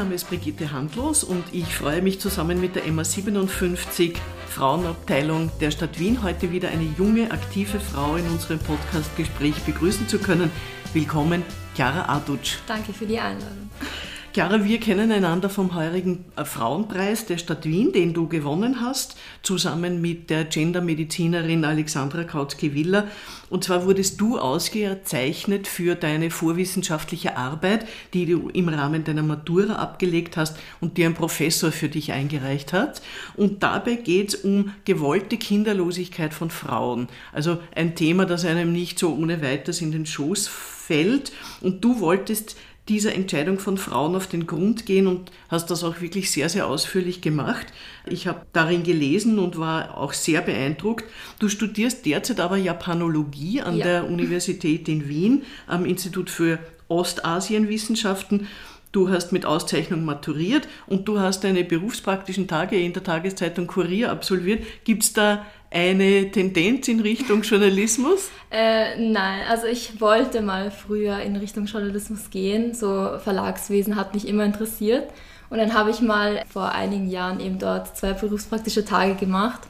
Name ist Brigitte Handlos und ich freue mich zusammen mit der Emma 57 Frauenabteilung der Stadt Wien heute wieder eine junge, aktive Frau in unserem Podcastgespräch begrüßen zu können. Willkommen, Chiara Adutsch. Danke für die Einladung. Chiara, wir kennen einander vom heurigen äh, Frauenpreis der Stadt Wien, den du gewonnen hast, zusammen mit der Gendermedizinerin Alexandra Kautzki-Willer. Und zwar wurdest du ausgezeichnet für deine vorwissenschaftliche Arbeit, die du im Rahmen deiner Matura abgelegt hast und die ein Professor für dich eingereicht hat. Und dabei geht es um gewollte Kinderlosigkeit von Frauen. Also ein Thema, das einem nicht so ohne weiteres in den Schoß fällt. Und du wolltest dieser Entscheidung von Frauen auf den Grund gehen und hast das auch wirklich sehr, sehr ausführlich gemacht. Ich habe darin gelesen und war auch sehr beeindruckt. Du studierst derzeit aber Japanologie an ja. der Universität in Wien am Institut für Ostasienwissenschaften. Du hast mit Auszeichnung maturiert und du hast deine berufspraktischen Tage in der Tageszeitung Kurier absolviert. Gibt es da eine Tendenz in Richtung Journalismus? äh, nein, also ich wollte mal früher in Richtung Journalismus gehen. So Verlagswesen hat mich immer interessiert. Und dann habe ich mal vor einigen Jahren eben dort zwei berufspraktische Tage gemacht.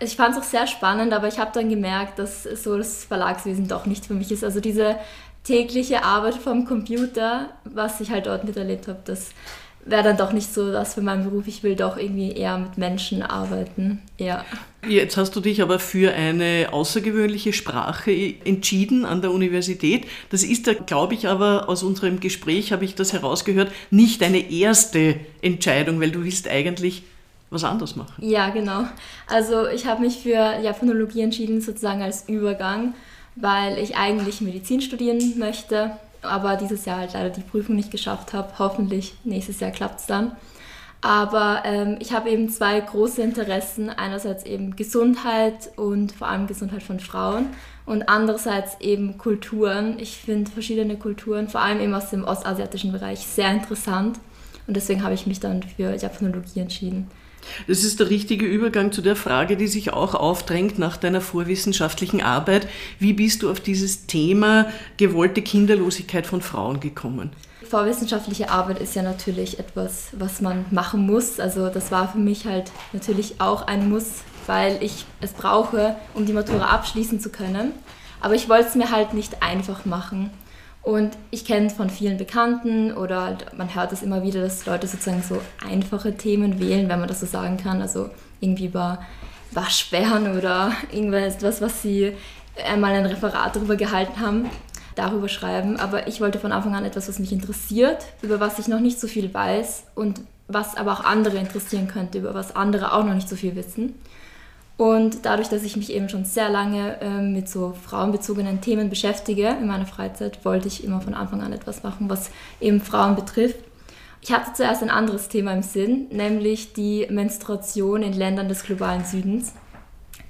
Ich fand es auch sehr spannend, aber ich habe dann gemerkt, dass so das Verlagswesen doch nicht für mich ist. Also diese tägliche Arbeit vom Computer, was ich halt dort miterlebt habe, das wäre dann doch nicht so das für meinen Beruf. Ich will doch irgendwie eher mit Menschen arbeiten. Ja. Jetzt hast du dich aber für eine außergewöhnliche Sprache entschieden an der Universität. Das ist da, glaube ich, aber aus unserem Gespräch habe ich das herausgehört, nicht deine erste Entscheidung, weil du willst eigentlich was anderes machen. Ja, genau. Also ich habe mich für Japanologie entschieden, sozusagen als Übergang, weil ich eigentlich Medizin studieren möchte aber dieses Jahr halt leider die Prüfung nicht geschafft habe. Hoffentlich nächstes Jahr klappt es dann. Aber ähm, ich habe eben zwei große Interessen. Einerseits eben Gesundheit und vor allem Gesundheit von Frauen und andererseits eben Kulturen. Ich finde verschiedene Kulturen, vor allem eben aus dem ostasiatischen Bereich, sehr interessant. Und deswegen habe ich mich dann für Japanologie entschieden. Das ist der richtige Übergang zu der Frage, die sich auch aufdrängt nach deiner vorwissenschaftlichen Arbeit. Wie bist du auf dieses Thema gewollte Kinderlosigkeit von Frauen gekommen? Vorwissenschaftliche Arbeit ist ja natürlich etwas, was man machen muss. Also das war für mich halt natürlich auch ein Muss, weil ich es brauche, um die Matura abschließen zu können. Aber ich wollte es mir halt nicht einfach machen. Und ich kenne von vielen Bekannten oder halt, man hört es immer wieder, dass Leute sozusagen so einfache Themen wählen, wenn man das so sagen kann. Also irgendwie über Waschbären oder irgendwas, was sie einmal ein Referat darüber gehalten haben, darüber schreiben. Aber ich wollte von Anfang an etwas, was mich interessiert, über was ich noch nicht so viel weiß und was aber auch andere interessieren könnte, über was andere auch noch nicht so viel wissen. Und dadurch, dass ich mich eben schon sehr lange äh, mit so frauenbezogenen Themen beschäftige in meiner Freizeit, wollte ich immer von Anfang an etwas machen, was eben Frauen betrifft. Ich hatte zuerst ein anderes Thema im Sinn, nämlich die Menstruation in Ländern des globalen Südens.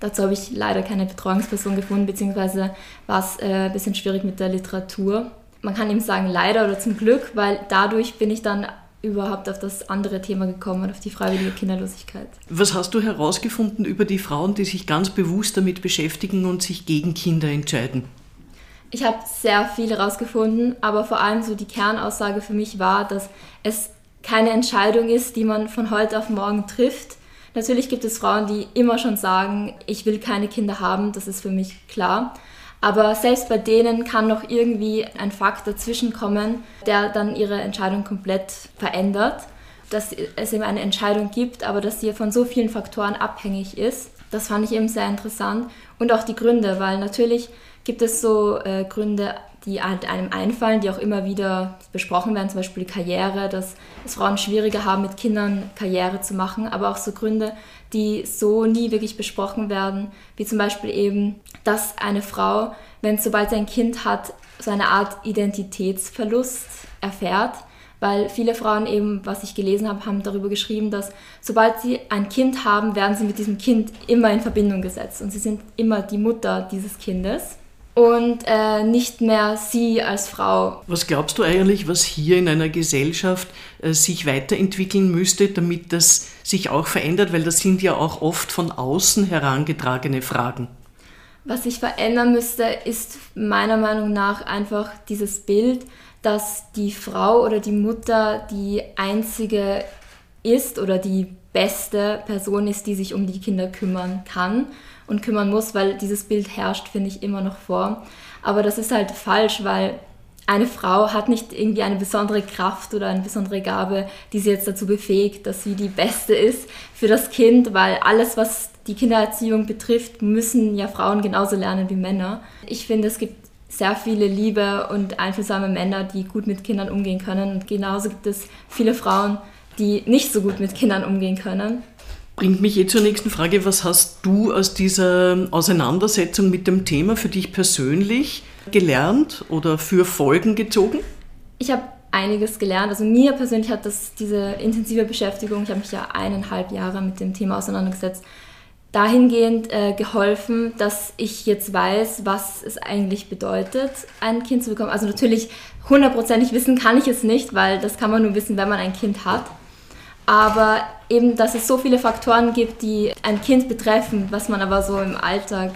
Dazu habe ich leider keine Betreuungsperson gefunden, beziehungsweise war es äh, ein bisschen schwierig mit der Literatur. Man kann eben sagen leider oder zum Glück, weil dadurch bin ich dann überhaupt auf das andere Thema gekommen, auf die freiwillige Kinderlosigkeit. Was hast du herausgefunden über die Frauen, die sich ganz bewusst damit beschäftigen und sich gegen Kinder entscheiden? Ich habe sehr viel herausgefunden, aber vor allem so die Kernaussage für mich war, dass es keine Entscheidung ist, die man von heute auf morgen trifft. Natürlich gibt es Frauen, die immer schon sagen, ich will keine Kinder haben, das ist für mich klar. Aber selbst bei denen kann noch irgendwie ein Fakt dazwischenkommen, der dann ihre Entscheidung komplett verändert. Dass es eben eine Entscheidung gibt, aber dass sie von so vielen Faktoren abhängig ist. Das fand ich eben sehr interessant. Und auch die Gründe, weil natürlich gibt es so äh, Gründe, die halt einem einfallen, die auch immer wieder besprochen werden, zum Beispiel die Karriere, dass es Frauen schwieriger haben, mit Kindern Karriere zu machen, aber auch so Gründe, die so nie wirklich besprochen werden, wie zum Beispiel eben, dass eine Frau, wenn sobald sie ein Kind hat, so eine Art Identitätsverlust erfährt, weil viele Frauen eben, was ich gelesen habe, haben darüber geschrieben, dass sobald sie ein Kind haben, werden sie mit diesem Kind immer in Verbindung gesetzt und sie sind immer die Mutter dieses Kindes und äh, nicht mehr sie als Frau. Was glaubst du eigentlich, was hier in einer Gesellschaft äh, sich weiterentwickeln müsste, damit das sich auch verändert? Weil das sind ja auch oft von außen herangetragene Fragen. Was sich verändern müsste, ist meiner Meinung nach einfach dieses Bild, dass die Frau oder die Mutter die einzige ist oder die beste Person ist, die sich um die Kinder kümmern kann und kümmern muss, weil dieses Bild herrscht, finde ich, immer noch vor. Aber das ist halt falsch, weil eine Frau hat nicht irgendwie eine besondere Kraft oder eine besondere Gabe, die sie jetzt dazu befähigt, dass sie die Beste ist für das Kind, weil alles, was die Kindererziehung betrifft, müssen ja Frauen genauso lernen wie Männer. Ich finde, es gibt sehr viele liebe und einfühlsame Männer, die gut mit Kindern umgehen können. Und genauso gibt es viele Frauen, die nicht so gut mit Kindern umgehen können. Bringt mich eh zur nächsten Frage. Was hast du aus dieser Auseinandersetzung mit dem Thema für dich persönlich gelernt oder für Folgen gezogen? Ich habe einiges gelernt. Also mir persönlich hat das diese intensive Beschäftigung, ich habe mich ja eineinhalb Jahre mit dem Thema auseinandergesetzt, dahingehend äh, geholfen, dass ich jetzt weiß, was es eigentlich bedeutet, ein Kind zu bekommen. Also natürlich hundertprozentig wissen kann ich es nicht, weil das kann man nur wissen, wenn man ein Kind hat. Aber eben, dass es so viele Faktoren gibt, die ein Kind betreffen, was man aber so im Alltag,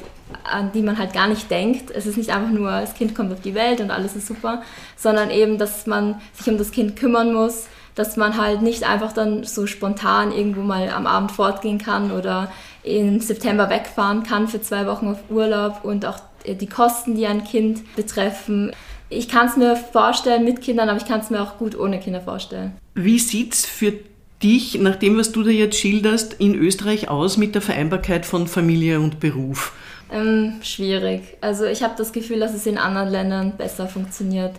an die man halt gar nicht denkt. Es ist nicht einfach nur, das Kind kommt auf die Welt und alles ist super, sondern eben, dass man sich um das Kind kümmern muss, dass man halt nicht einfach dann so spontan irgendwo mal am Abend fortgehen kann oder im September wegfahren kann für zwei Wochen auf Urlaub und auch die Kosten, die ein Kind betreffen. Ich kann es mir vorstellen mit Kindern, aber ich kann es mir auch gut ohne Kinder vorstellen. Wie sieht es für dich, nach dem, was du da jetzt schilderst, in Österreich aus mit der Vereinbarkeit von Familie und Beruf? Ähm, schwierig. Also ich habe das Gefühl, dass es in anderen Ländern besser funktioniert.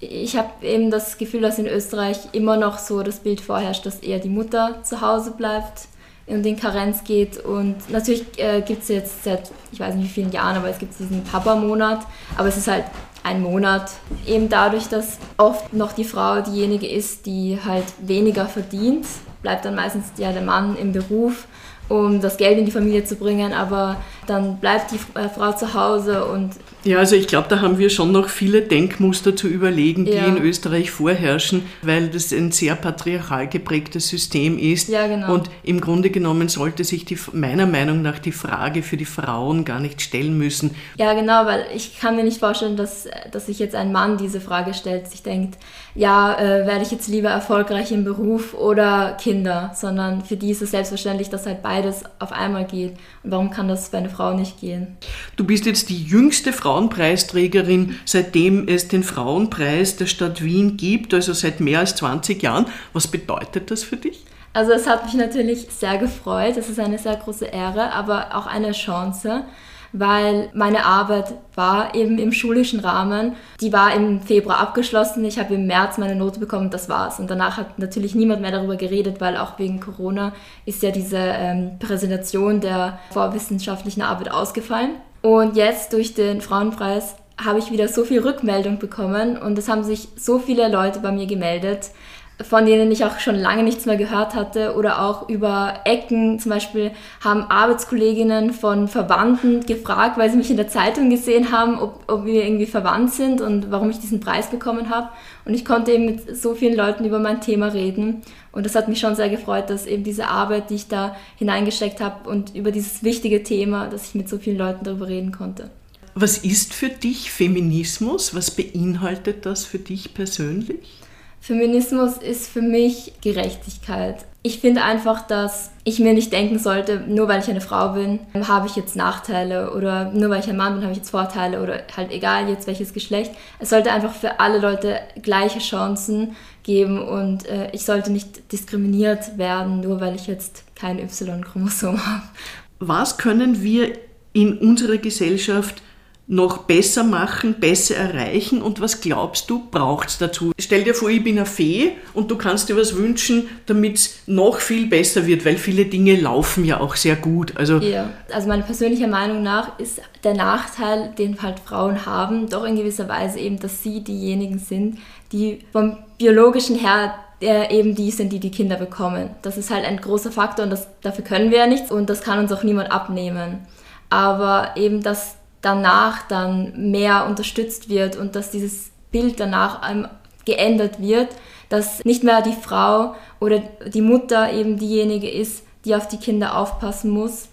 Ich habe eben das Gefühl, dass in Österreich immer noch so das Bild vorherrscht, dass eher die Mutter zu Hause bleibt und in Karenz geht. Und natürlich äh, gibt es jetzt seit, ich weiß nicht wie vielen Jahren, aber es gibt diesen Papa-Monat. Aber es ist halt ein Monat. Eben dadurch, dass oft noch die Frau diejenige ist, die halt weniger verdient, bleibt dann meistens ja der Mann im Beruf um das Geld in die Familie zu bringen, aber dann bleibt die äh, Frau zu Hause und ja, also ich glaube, da haben wir schon noch viele Denkmuster zu überlegen, die ja. in Österreich vorherrschen, weil das ein sehr patriarchal geprägtes System ist. Ja, genau. Und im Grunde genommen sollte sich die, meiner Meinung nach die Frage für die Frauen gar nicht stellen müssen. Ja, genau, weil ich kann mir nicht vorstellen, dass, dass sich jetzt ein Mann diese Frage stellt, sich denkt, ja, äh, werde ich jetzt lieber erfolgreich im Beruf oder Kinder, sondern für die ist es selbstverständlich, dass halt beides auf einmal geht. Und warum kann das für eine Frau nicht gehen? Du bist jetzt die jüngste Frauenpreisträgerin, seitdem es den Frauenpreis der Stadt Wien gibt, also seit mehr als 20 Jahren. Was bedeutet das für dich? Also es hat mich natürlich sehr gefreut. Es ist eine sehr große Ehre, aber auch eine Chance weil meine Arbeit war eben im schulischen Rahmen. Die war im Februar abgeschlossen. Ich habe im März meine Note bekommen, das war's. Und danach hat natürlich niemand mehr darüber geredet, weil auch wegen Corona ist ja diese ähm, Präsentation der vorwissenschaftlichen Arbeit ausgefallen. Und jetzt durch den Frauenpreis habe ich wieder so viel Rückmeldung bekommen und es haben sich so viele Leute bei mir gemeldet, von denen ich auch schon lange nichts mehr gehört hatte oder auch über Ecken. Zum Beispiel haben Arbeitskolleginnen von Verwandten gefragt, weil sie mich in der Zeitung gesehen haben, ob, ob wir irgendwie verwandt sind und warum ich diesen Preis bekommen habe. Und ich konnte eben mit so vielen Leuten über mein Thema reden. Und das hat mich schon sehr gefreut, dass eben diese Arbeit, die ich da hineingesteckt habe und über dieses wichtige Thema, dass ich mit so vielen Leuten darüber reden konnte. Was ist für dich Feminismus? Was beinhaltet das für dich persönlich? Feminismus ist für mich Gerechtigkeit. Ich finde einfach, dass ich mir nicht denken sollte, nur weil ich eine Frau bin, habe ich jetzt Nachteile oder nur weil ich ein Mann bin, habe ich jetzt Vorteile oder halt egal jetzt welches Geschlecht. Es sollte einfach für alle Leute gleiche Chancen geben und äh, ich sollte nicht diskriminiert werden, nur weil ich jetzt kein Y-Chromosom habe. Was können wir in unserer Gesellschaft noch besser machen, besser erreichen und was glaubst du, braucht es dazu? Stell dir vor, ich bin eine Fee und du kannst dir was wünschen, damit es noch viel besser wird, weil viele Dinge laufen ja auch sehr gut. Also, ja. also meine persönliche Meinung nach ist der Nachteil, den halt Frauen haben, doch in gewisser Weise eben, dass sie diejenigen sind, die vom biologischen her eben die sind, die die Kinder bekommen. Das ist halt ein großer Faktor und das, dafür können wir ja nichts und das kann uns auch niemand abnehmen. Aber eben, dass danach dann mehr unterstützt wird und dass dieses Bild danach geändert wird, dass nicht mehr die Frau oder die Mutter eben diejenige ist, die auf die Kinder aufpassen muss.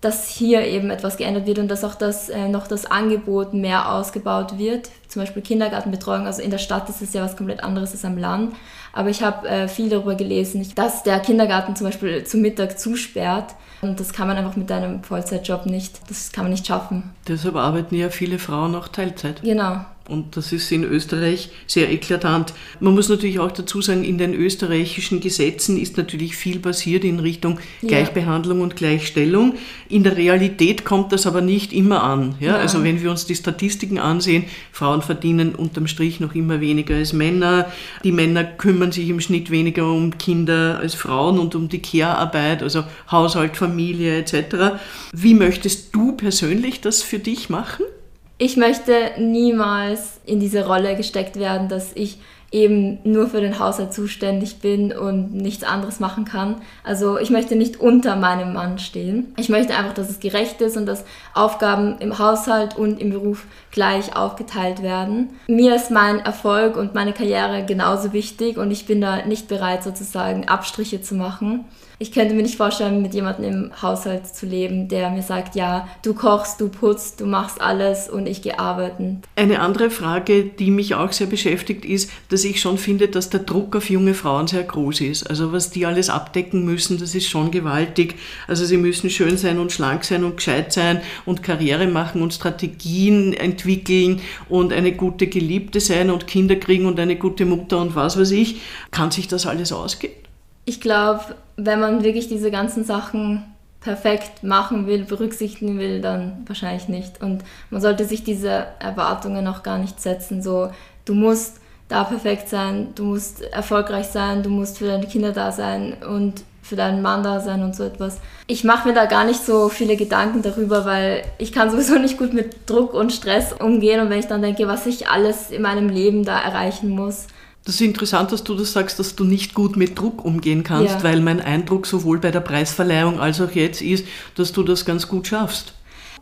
Dass hier eben etwas geändert wird und dass auch das, äh, noch das Angebot mehr ausgebaut wird. Zum Beispiel Kindergartenbetreuung. Also in der Stadt ist es ja was komplett anderes als am Land. Aber ich habe äh, viel darüber gelesen, dass der Kindergarten zum Beispiel zu Mittag zusperrt. Und das kann man einfach mit einem Vollzeitjob nicht, das kann man nicht schaffen. Deshalb arbeiten ja viele Frauen auch Teilzeit. Genau. Und das ist in Österreich sehr eklatant. Man muss natürlich auch dazu sagen, in den österreichischen Gesetzen ist natürlich viel passiert in Richtung ja. Gleichbehandlung und Gleichstellung. In der Realität kommt das aber nicht immer an. Ja? ja? Also wenn wir uns die Statistiken ansehen, Frauen verdienen unterm Strich noch immer weniger als Männer. Die Männer kümmern sich im Schnitt weniger um Kinder als Frauen und um die Care-Arbeit, also Haushalt, Familie etc. Wie möchtest du persönlich das für dich machen? Ich möchte niemals in diese Rolle gesteckt werden, dass ich eben nur für den Haushalt zuständig bin und nichts anderes machen kann. Also ich möchte nicht unter meinem Mann stehen. Ich möchte einfach, dass es gerecht ist und dass Aufgaben im Haushalt und im Beruf gleich aufgeteilt werden. Mir ist mein Erfolg und meine Karriere genauso wichtig und ich bin da nicht bereit, sozusagen Abstriche zu machen ich könnte mir nicht vorstellen, mit jemandem im Haushalt zu leben, der mir sagt, ja, du kochst, du putzt, du machst alles und ich gehe arbeiten. Eine andere Frage, die mich auch sehr beschäftigt, ist, dass ich schon finde, dass der Druck auf junge Frauen sehr groß ist. Also was die alles abdecken müssen, das ist schon gewaltig. Also sie müssen schön sein und schlank sein und gescheit sein und Karriere machen und Strategien entwickeln und eine gute Geliebte sein und Kinder kriegen und eine gute Mutter und was weiß ich. Kann sich das alles ausgehen? Ich glaube, wenn man wirklich diese ganzen Sachen perfekt machen will, berücksichtigen will, dann wahrscheinlich nicht. Und man sollte sich diese Erwartungen auch gar nicht setzen. So, du musst da perfekt sein, du musst erfolgreich sein, du musst für deine Kinder da sein und für deinen Mann da sein und so etwas. Ich mache mir da gar nicht so viele Gedanken darüber, weil ich kann sowieso nicht gut mit Druck und Stress umgehen und wenn ich dann denke, was ich alles in meinem Leben da erreichen muss, das ist interessant, dass du das sagst, dass du nicht gut mit Druck umgehen kannst, ja. weil mein Eindruck sowohl bei der Preisverleihung als auch jetzt ist, dass du das ganz gut schaffst.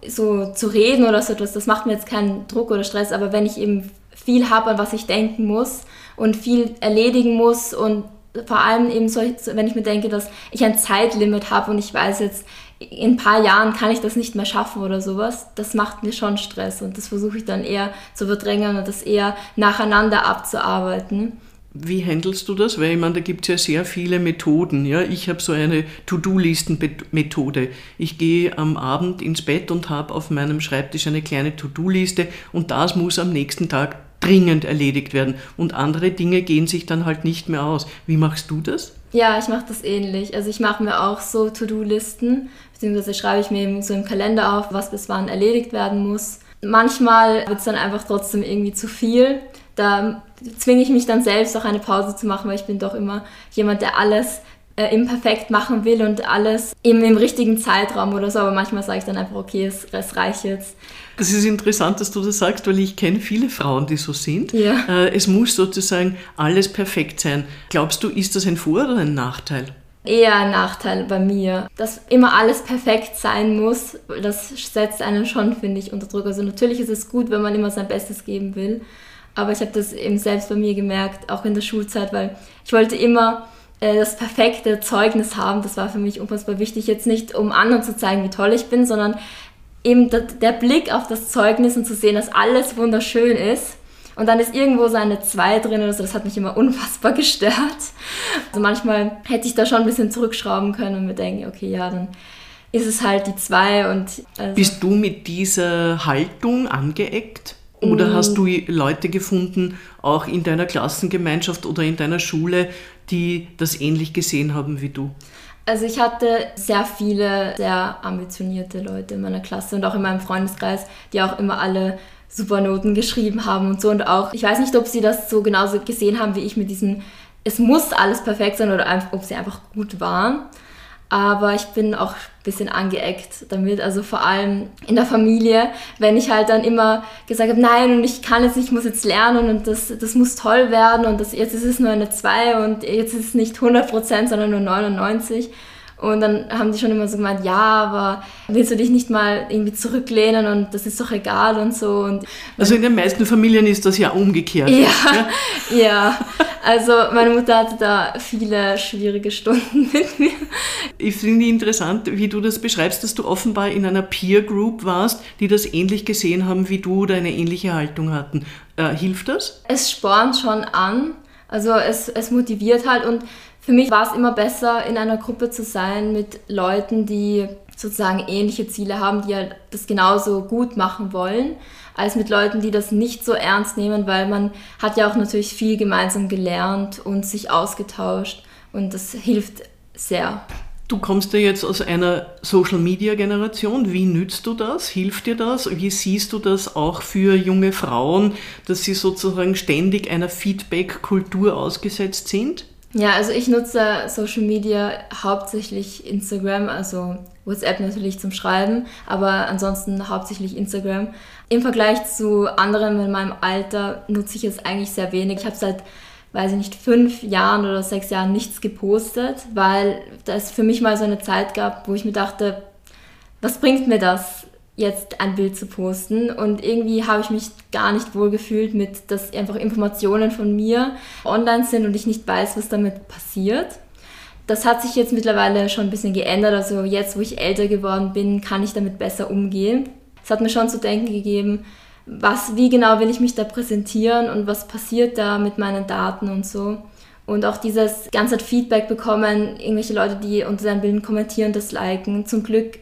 So zu reden oder so etwas, das macht mir jetzt keinen Druck oder Stress, aber wenn ich eben viel habe, an was ich denken muss und viel erledigen muss und vor allem eben so, wenn ich mir denke, dass ich ein Zeitlimit habe und ich weiß jetzt, in ein paar Jahren kann ich das nicht mehr schaffen oder sowas, das macht mir schon Stress und das versuche ich dann eher zu verdrängen und das eher nacheinander abzuarbeiten. Wie handelst du das? Weil ich meine, da gibt es ja sehr viele Methoden. Ja? Ich habe so eine To-Do-Listen-Methode. Ich gehe am Abend ins Bett und habe auf meinem Schreibtisch eine kleine To-Do-Liste und das muss am nächsten Tag dringend erledigt werden. Und andere Dinge gehen sich dann halt nicht mehr aus. Wie machst du das? Ja, ich mache das ähnlich. Also ich mache mir auch so To-Do-Listen, beziehungsweise schreibe ich mir eben so im Kalender auf, was bis wann erledigt werden muss. Manchmal wird es dann einfach trotzdem irgendwie zu viel. Da zwinge ich mich dann selbst auch eine Pause zu machen, weil ich bin doch immer jemand, der alles äh, imperfekt machen will und alles eben im richtigen Zeitraum oder so. Aber manchmal sage ich dann einfach, okay, es, es reicht jetzt. Das ist interessant, dass du das sagst, weil ich kenne viele Frauen, die so sind. Ja. Äh, es muss sozusagen alles perfekt sein. Glaubst du, ist das ein Vor- oder ein Nachteil? Eher ein Nachteil bei mir. Dass immer alles perfekt sein muss, das setzt einen schon, finde ich, unter Druck. Also natürlich ist es gut, wenn man immer sein Bestes geben will. Aber ich habe das eben selbst bei mir gemerkt, auch in der Schulzeit, weil ich wollte immer äh, das perfekte Zeugnis haben. Das war für mich unfassbar wichtig. Jetzt nicht, um anderen zu zeigen, wie toll ich bin, sondern eben der Blick auf das Zeugnis und zu sehen, dass alles wunderschön ist. Und dann ist irgendwo so eine 2 drin oder so, das hat mich immer unfassbar gestört. Also manchmal hätte ich da schon ein bisschen zurückschrauben können und mir denken, okay, ja, dann ist es halt die 2 und... Also Bist du mit dieser Haltung angeeckt? Oder mm. hast du Leute gefunden, auch in deiner Klassengemeinschaft oder in deiner Schule, die das ähnlich gesehen haben wie du? Also ich hatte sehr viele sehr ambitionierte Leute in meiner Klasse und auch in meinem Freundeskreis, die auch immer alle super Noten geschrieben haben und so und auch, ich weiß nicht, ob sie das so genauso gesehen haben wie ich mit diesem, es muss alles perfekt sein oder einfach, ob sie einfach gut waren. Aber ich bin auch ein bisschen angeeckt damit, also vor allem in der Familie, wenn ich halt dann immer gesagt habe, nein, und ich kann jetzt nicht, ich muss jetzt lernen und das, das muss toll werden und das, jetzt ist es nur eine 2 und jetzt ist es nicht 100%, sondern nur 99. Und dann haben die schon immer so gemeint, ja, aber willst du dich nicht mal irgendwie zurücklehnen und das ist doch egal und so. Und also in den meisten Familien ist das ja umgekehrt. Ja, ja. ja. Also meine Mutter hatte da viele schwierige Stunden mit mir. Ich finde interessant, wie du das beschreibst, dass du offenbar in einer Peer Group warst, die das ähnlich gesehen haben wie du oder eine ähnliche Haltung hatten. Äh, hilft das? Es spornt schon an. Also es, es motiviert halt und für mich war es immer besser, in einer Gruppe zu sein mit Leuten, die sozusagen ähnliche Ziele haben, die halt das genauso gut machen wollen, als mit Leuten, die das nicht so ernst nehmen, weil man hat ja auch natürlich viel gemeinsam gelernt und sich ausgetauscht und das hilft sehr. Du kommst ja jetzt aus einer Social-Media-Generation. Wie nützt du das? Hilft dir das? Wie siehst du das auch für junge Frauen, dass sie sozusagen ständig einer Feedback-Kultur ausgesetzt sind? Ja, also ich nutze Social Media hauptsächlich Instagram, also WhatsApp natürlich zum Schreiben, aber ansonsten hauptsächlich Instagram. Im Vergleich zu anderen in meinem Alter nutze ich es eigentlich sehr wenig. Ich habe seit, weiß ich nicht, fünf Jahren oder sechs Jahren nichts gepostet, weil es für mich mal so eine Zeit gab, wo ich mir dachte, was bringt mir das? Jetzt ein Bild zu posten. Und irgendwie habe ich mich gar nicht wohl gefühlt mit, dass einfach Informationen von mir online sind und ich nicht weiß, was damit passiert. Das hat sich jetzt mittlerweile schon ein bisschen geändert. Also jetzt, wo ich älter geworden bin, kann ich damit besser umgehen. Es hat mir schon zu denken gegeben, was, wie genau will ich mich da präsentieren und was passiert da mit meinen Daten und so. Und auch dieses ganze Feedback bekommen, irgendwelche Leute, die unter seinen Bildern kommentieren, das liken. Zum Glück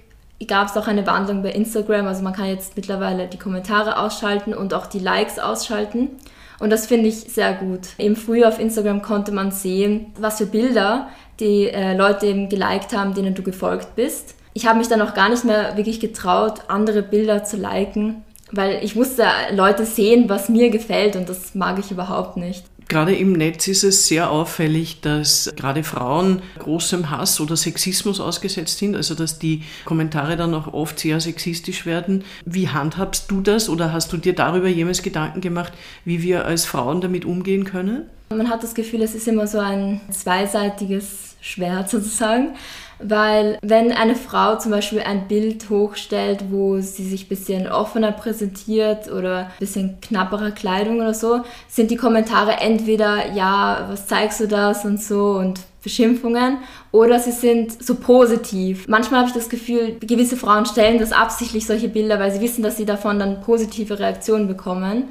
gab es auch eine Wandlung bei Instagram. Also man kann jetzt mittlerweile die Kommentare ausschalten und auch die Likes ausschalten. Und das finde ich sehr gut. Eben früher auf Instagram konnte man sehen, was für Bilder die äh, Leute eben geliked haben, denen du gefolgt bist. Ich habe mich dann auch gar nicht mehr wirklich getraut, andere Bilder zu liken, weil ich musste Leute sehen, was mir gefällt und das mag ich überhaupt nicht. Gerade im Netz ist es sehr auffällig, dass gerade Frauen großem Hass oder Sexismus ausgesetzt sind, also dass die Kommentare dann auch oft sehr sexistisch werden. Wie handhabst du das oder hast du dir darüber jemals Gedanken gemacht, wie wir als Frauen damit umgehen können? Man hat das Gefühl, es ist immer so ein zweiseitiges Schwert sozusagen. Weil wenn eine Frau zum Beispiel ein Bild hochstellt, wo sie sich ein bisschen offener präsentiert oder ein bisschen knapperer Kleidung oder so, sind die Kommentare entweder, ja, was zeigst du das und so und Beschimpfungen oder sie sind so positiv. Manchmal habe ich das Gefühl, gewisse Frauen stellen das absichtlich solche Bilder, weil sie wissen, dass sie davon dann positive Reaktionen bekommen.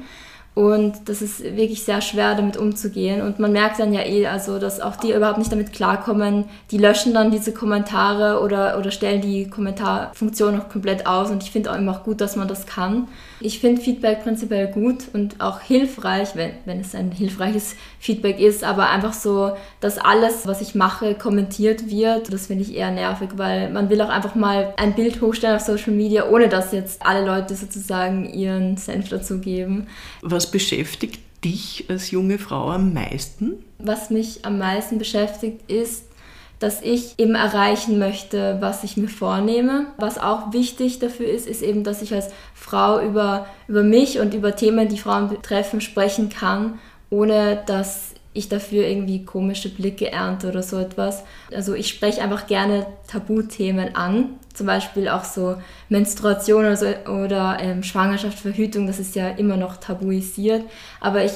Und das ist wirklich sehr schwer, damit umzugehen. Und man merkt dann ja eh, also, dass auch die überhaupt nicht damit klarkommen. Die löschen dann diese Kommentare oder, oder stellen die Kommentarfunktion noch komplett aus. Und ich finde auch immer gut, dass man das kann. Ich finde Feedback prinzipiell gut und auch hilfreich, wenn, wenn es ein hilfreiches Feedback ist, aber einfach so, dass alles, was ich mache, kommentiert wird, das finde ich eher nervig, weil man will auch einfach mal ein Bild hochstellen auf Social Media, ohne dass jetzt alle Leute sozusagen ihren Senf dazu geben. Was beschäftigt dich als junge Frau am meisten? Was mich am meisten beschäftigt ist, dass ich eben erreichen möchte, was ich mir vornehme. Was auch wichtig dafür ist, ist eben, dass ich als Frau über, über mich und über Themen, die Frauen betreffen, sprechen kann, ohne dass ich dafür irgendwie komische Blicke ernte oder so etwas. Also ich spreche einfach gerne Tabuthemen an, zum Beispiel auch so Menstruation oder, so, oder ähm, Schwangerschaft, Verhütung, das ist ja immer noch tabuisiert. Aber ich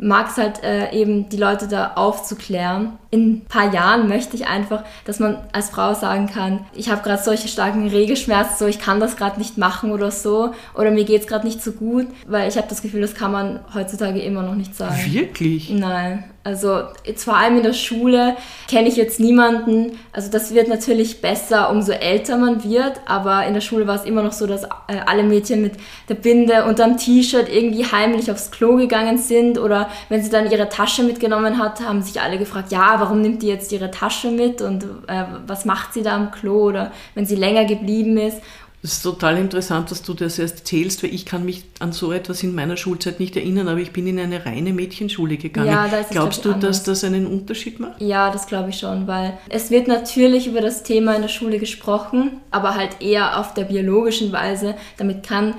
mag es halt äh, eben, die Leute da aufzuklären. In ein paar Jahren möchte ich einfach, dass man als Frau sagen kann, ich habe gerade solche starken Regelschmerzen, so ich kann das gerade nicht machen oder so, oder mir geht es gerade nicht so gut, weil ich habe das Gefühl, das kann man heutzutage immer noch nicht sagen. Wirklich? Nein. Also jetzt vor allem in der Schule kenne ich jetzt niemanden. Also das wird natürlich besser, umso älter man wird. Aber in der Schule war es immer noch so, dass äh, alle Mädchen mit der Binde und dem T-Shirt irgendwie heimlich aufs Klo gegangen sind. Oder wenn sie dann ihre Tasche mitgenommen hat, haben sich alle gefragt, ja, warum nimmt die jetzt ihre Tasche mit und äh, was macht sie da am Klo? Oder wenn sie länger geblieben ist. Das ist total interessant, dass du das erst erzählst, weil ich kann mich an so etwas in meiner Schulzeit nicht erinnern, aber ich bin in eine reine Mädchenschule gegangen. Ja, da ist Glaubst du, anders. dass das einen Unterschied macht? Ja, das glaube ich schon, weil es wird natürlich über das Thema in der Schule gesprochen, aber halt eher auf der biologischen Weise. Damit kann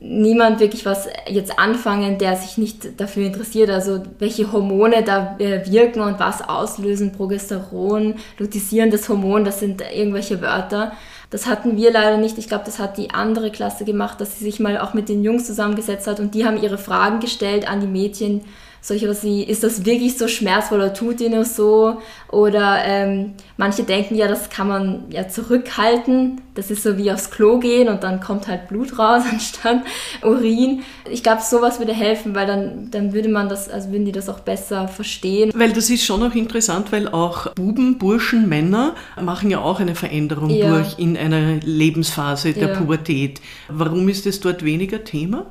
niemand wirklich was jetzt anfangen, der sich nicht dafür interessiert, also welche Hormone da äh, wirken und was auslösen, Progesteron, lutisierendes Hormon, das sind irgendwelche Wörter. Das hatten wir leider nicht. Ich glaube, das hat die andere Klasse gemacht, dass sie sich mal auch mit den Jungs zusammengesetzt hat und die haben ihre Fragen gestellt an die Mädchen, solche was wie, ist das wirklich so schmerzvoll oder tut ihr nur so? Oder ähm, manche denken ja, das kann man ja zurückhalten. Das ist so wie aufs Klo gehen und dann kommt halt Blut raus anstatt Urin. Ich glaube, sowas würde helfen, weil dann, dann würde man das, also würden die das auch besser verstehen. Weil das ist schon auch interessant, weil auch Buben, Burschen, Männer machen ja auch eine Veränderung ja. durch in einer Lebensphase der ja. Pubertät. Warum ist es dort weniger Thema?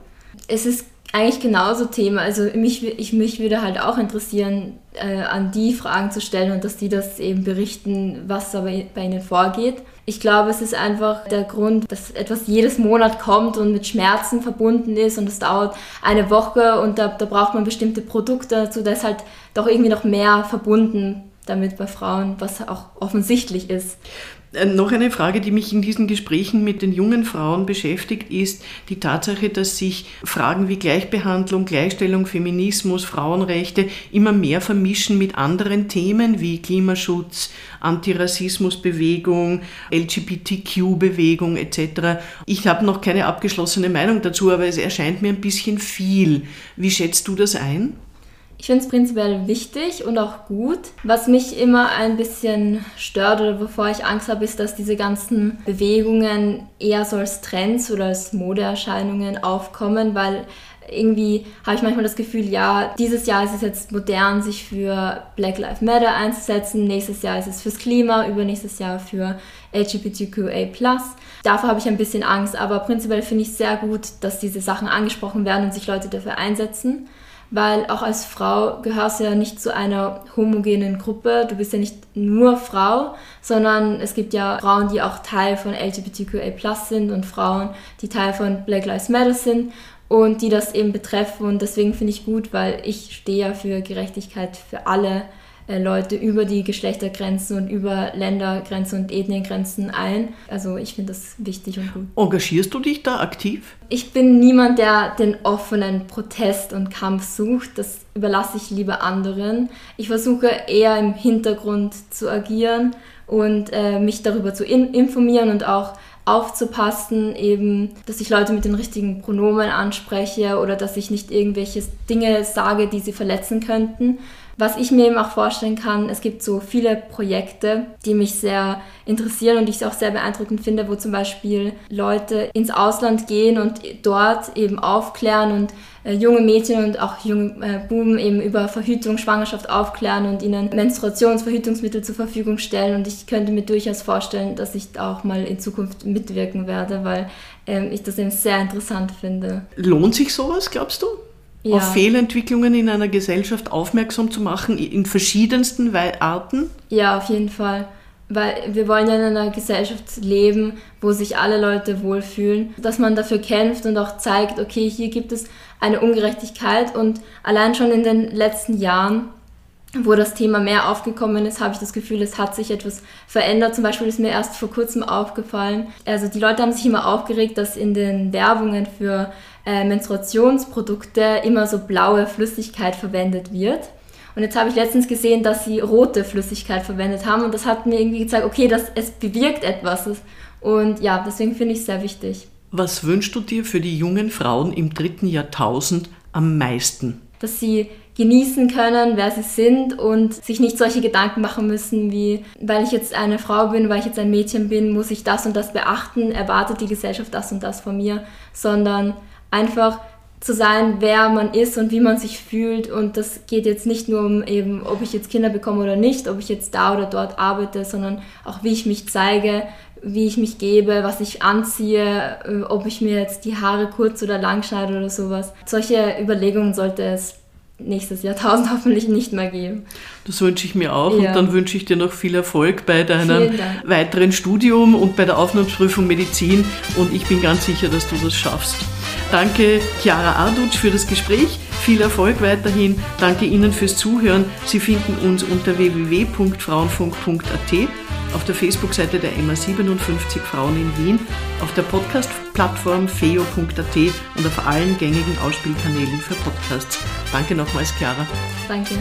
Es ist eigentlich genauso Thema. Also mich, ich, mich würde halt auch interessieren, äh, an die Fragen zu stellen und dass die das eben berichten, was da bei, bei ihnen vorgeht. Ich glaube, es ist einfach der Grund, dass etwas jedes Monat kommt und mit Schmerzen verbunden ist und es dauert eine Woche und da, da braucht man bestimmte Produkte dazu. Da ist halt doch irgendwie noch mehr verbunden damit bei Frauen, was auch offensichtlich ist. Äh, noch eine Frage, die mich in diesen Gesprächen mit den jungen Frauen beschäftigt, ist die Tatsache, dass sich Fragen wie Gleichbehandlung, Gleichstellung, Feminismus, Frauenrechte immer mehr vermischen mit anderen Themen wie Klimaschutz, Antirassismusbewegung, LGBTQ-Bewegung etc. Ich habe noch keine abgeschlossene Meinung dazu, aber es erscheint mir ein bisschen viel. Wie schätzt du das ein? Ich finde es prinzipiell wichtig und auch gut. Was mich immer ein bisschen stört oder wovor ich Angst habe, ist, dass diese ganzen Bewegungen eher so als Trends oder als Modeerscheinungen aufkommen, weil irgendwie habe ich manchmal das Gefühl, ja, dieses Jahr ist es jetzt modern, sich für Black Lives Matter einzusetzen, nächstes Jahr ist es fürs Klima, übernächstes Jahr für LGBTQA+. Davor habe ich ein bisschen Angst, aber prinzipiell finde ich es sehr gut, dass diese Sachen angesprochen werden und sich Leute dafür einsetzen weil auch als Frau gehörst du ja nicht zu einer homogenen Gruppe. Du bist ja nicht nur Frau, sondern es gibt ja Frauen, die auch Teil von LGBTQA sind und Frauen, die Teil von Black Lives Matter sind und die das eben betreffen. Und deswegen finde ich gut, weil ich stehe ja für Gerechtigkeit für alle Leute über die Geschlechtergrenzen und über Ländergrenzen und Ethniengrenzen ein. Also ich finde das wichtig und gut. Engagierst du dich da aktiv? Ich bin niemand, der den offenen Protest und Kampf sucht. Das überlasse ich lieber anderen. Ich versuche eher im Hintergrund zu agieren und äh, mich darüber zu in informieren und auch aufzupassen, eben, dass ich Leute mit den richtigen Pronomen anspreche oder dass ich nicht irgendwelche Dinge sage, die sie verletzen könnten. Was ich mir eben auch vorstellen kann, es gibt so viele Projekte, die mich sehr interessieren und ich auch sehr beeindruckend finde, wo zum Beispiel Leute ins Ausland gehen und dort eben aufklären und äh, junge Mädchen und auch junge äh, Buben eben über Verhütung, Schwangerschaft aufklären und ihnen Menstruationsverhütungsmittel zur Verfügung stellen. Und ich könnte mir durchaus vorstellen, dass ich auch mal in Zukunft mitwirken werde, weil ähm, ich das eben sehr interessant finde. Lohnt sich sowas, glaubst du? Ja. auf Fehlentwicklungen in einer Gesellschaft aufmerksam zu machen, in verschiedensten Arten? Ja, auf jeden Fall. Weil wir wollen ja in einer Gesellschaft leben, wo sich alle Leute wohlfühlen, dass man dafür kämpft und auch zeigt, okay, hier gibt es eine Ungerechtigkeit und allein schon in den letzten Jahren wo das Thema mehr aufgekommen ist, habe ich das Gefühl, es hat sich etwas verändert. Zum Beispiel ist mir erst vor kurzem aufgefallen, also die Leute haben sich immer aufgeregt, dass in den Werbungen für äh, Menstruationsprodukte immer so blaue Flüssigkeit verwendet wird. Und jetzt habe ich letztens gesehen, dass sie rote Flüssigkeit verwendet haben und das hat mir irgendwie gezeigt, okay, das, es bewirkt etwas. Und ja, deswegen finde ich es sehr wichtig. Was wünschst du dir für die jungen Frauen im dritten Jahrtausend am meisten? Dass sie genießen können, wer sie sind und sich nicht solche Gedanken machen müssen wie, weil ich jetzt eine Frau bin, weil ich jetzt ein Mädchen bin, muss ich das und das beachten, erwartet die Gesellschaft das und das von mir, sondern einfach zu sein, wer man ist und wie man sich fühlt. Und das geht jetzt nicht nur um eben, ob ich jetzt Kinder bekomme oder nicht, ob ich jetzt da oder dort arbeite, sondern auch wie ich mich zeige, wie ich mich gebe, was ich anziehe, äh, ob ich mir jetzt die Haare kurz oder lang schneide oder sowas. Solche Überlegungen sollte es nächstes Jahrtausend hoffentlich nicht mehr geben. Das wünsche ich mir auch ja. und dann wünsche ich dir noch viel Erfolg bei deinem weiteren Studium und bei der Aufnahmsprüfung Medizin und ich bin ganz sicher, dass du das schaffst. Danke Chiara Ardutsch für das Gespräch. Viel Erfolg weiterhin. Danke Ihnen fürs Zuhören. Sie finden uns unter www.frauenfunk.at auf der Facebook-Seite der MA57 Frauen in Wien, auf der Podcast-Plattform feo.at und auf allen gängigen Ausspielkanälen für Podcasts. Danke nochmals, Chiara. Danke.